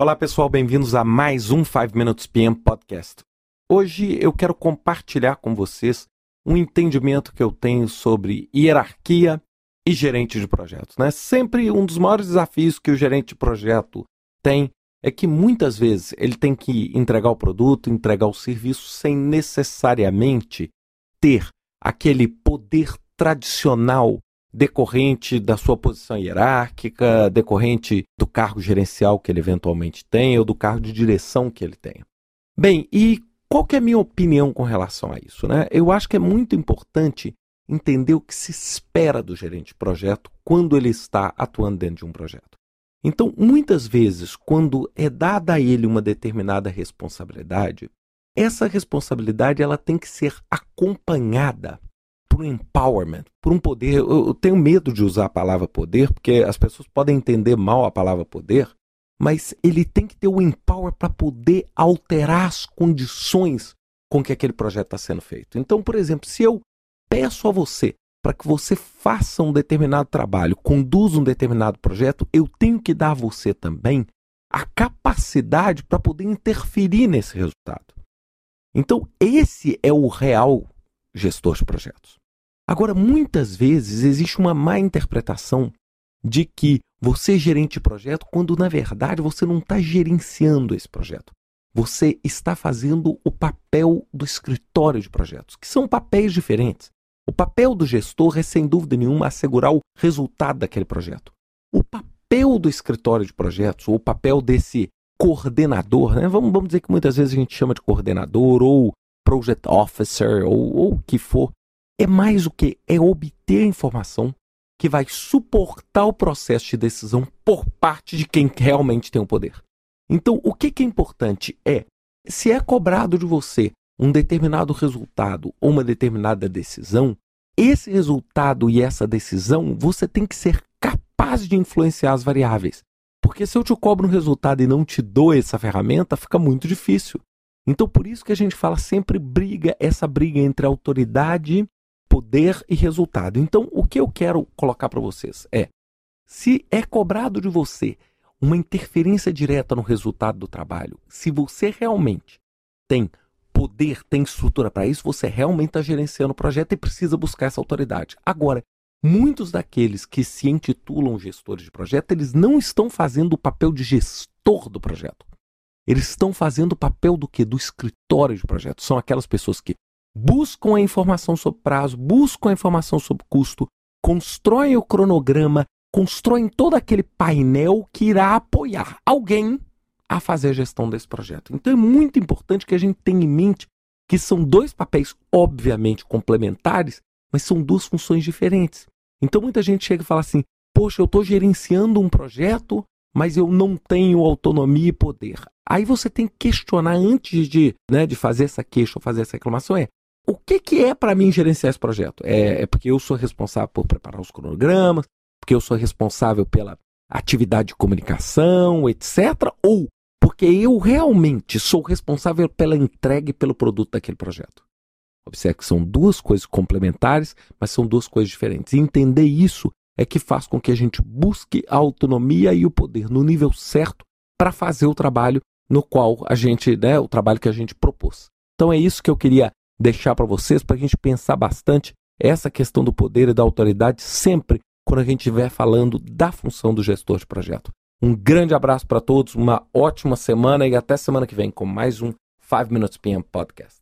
Olá pessoal, bem-vindos a mais um 5 Minutes PM Podcast. Hoje eu quero compartilhar com vocês um entendimento que eu tenho sobre hierarquia e gerente de projetos. Né? Sempre um dos maiores desafios que o gerente de projeto tem é que muitas vezes ele tem que entregar o produto, entregar o serviço sem necessariamente ter aquele poder tradicional decorrente da sua posição hierárquica, decorrente do cargo gerencial que ele eventualmente tem ou do cargo de direção que ele tenha. Bem, e qual que é a minha opinião com relação a isso? Né? Eu acho que é muito importante entender o que se espera do gerente de projeto quando ele está atuando dentro de um projeto. Então, muitas vezes, quando é dada a ele uma determinada responsabilidade, essa responsabilidade ela tem que ser acompanhada por um empowerment, por um poder. Eu, eu tenho medo de usar a palavra poder, porque as pessoas podem entender mal a palavra poder, mas ele tem que ter o empower para poder alterar as condições com que aquele projeto está sendo feito. Então, por exemplo, se eu peço a você para que você faça um determinado trabalho, conduza um determinado projeto, eu tenho que dar a você também a capacidade para poder interferir nesse resultado. Então, esse é o real gestor de projetos. Agora, muitas vezes existe uma má interpretação de que você é gerente de projeto quando na verdade você não está gerenciando esse projeto. Você está fazendo o papel do escritório de projetos, que são papéis diferentes. O papel do gestor é, sem dúvida nenhuma, assegurar o resultado daquele projeto. O papel do escritório de projetos, ou o papel desse coordenador, né? vamos, vamos dizer que muitas vezes a gente chama de coordenador, ou project officer, ou, ou o que for, é mais o que? É obter a informação que vai suportar o processo de decisão por parte de quem realmente tem o poder. Então, o que, que é importante é, se é cobrado de você um determinado resultado ou uma determinada decisão, esse resultado e essa decisão você tem que ser capaz de influenciar as variáveis. Porque se eu te cobro um resultado e não te dou essa ferramenta, fica muito difícil. Então, por isso que a gente fala sempre briga, essa briga entre autoridade poder e resultado. Então, o que eu quero colocar para vocês é: se é cobrado de você uma interferência direta no resultado do trabalho, se você realmente tem poder, tem estrutura para isso, você realmente está gerenciando o projeto e precisa buscar essa autoridade. Agora, muitos daqueles que se intitulam gestores de projeto, eles não estão fazendo o papel de gestor do projeto. Eles estão fazendo o papel do que? Do escritório de projeto. São aquelas pessoas que buscam a informação sobre prazo, buscam a informação sobre custo, constroem o cronograma, constroem todo aquele painel que irá apoiar alguém a fazer a gestão desse projeto. Então é muito importante que a gente tenha em mente que são dois papéis obviamente complementares, mas são duas funções diferentes. Então muita gente chega e fala assim: "Poxa, eu estou gerenciando um projeto, mas eu não tenho autonomia e poder". Aí você tem que questionar antes de, né, de fazer essa queixa ou fazer essa reclamação é o que, que é para mim gerenciar esse projeto? É, é porque eu sou responsável por preparar os cronogramas, porque eu sou responsável pela atividade de comunicação, etc. Ou porque eu realmente sou responsável pela entrega e pelo produto daquele projeto. Observe que são duas coisas complementares, mas são duas coisas diferentes. Entender isso é que faz com que a gente busque a autonomia e o poder no nível certo para fazer o trabalho no qual a gente, né, o trabalho que a gente propôs. Então é isso que eu queria deixar para vocês, para a gente pensar bastante essa questão do poder e da autoridade sempre quando a gente estiver falando da função do gestor de projeto. Um grande abraço para todos, uma ótima semana e até semana que vem com mais um 5 Minutes PM Podcast.